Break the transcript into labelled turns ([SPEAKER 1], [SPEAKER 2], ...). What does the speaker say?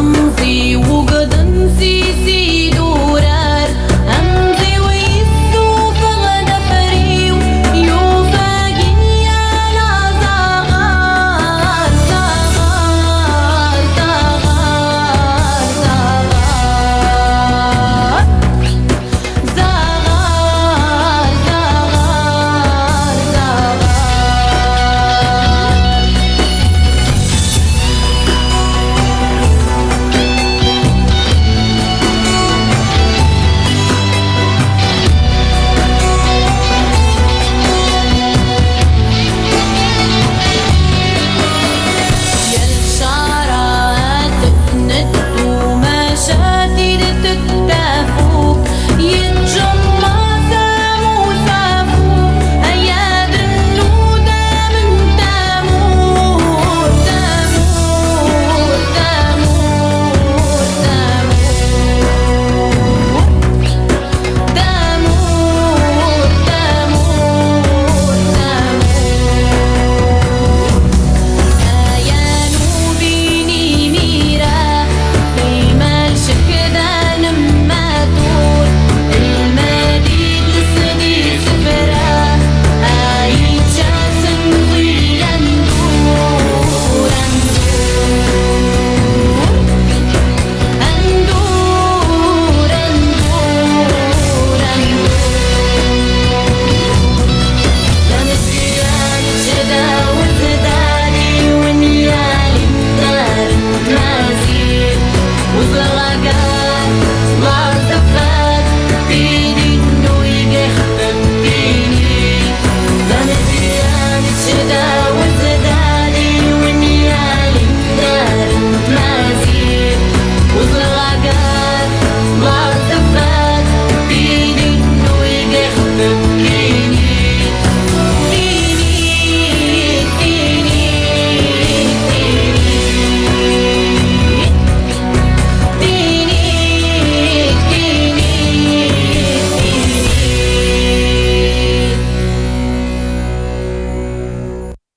[SPEAKER 1] أمضي وجدا في سيري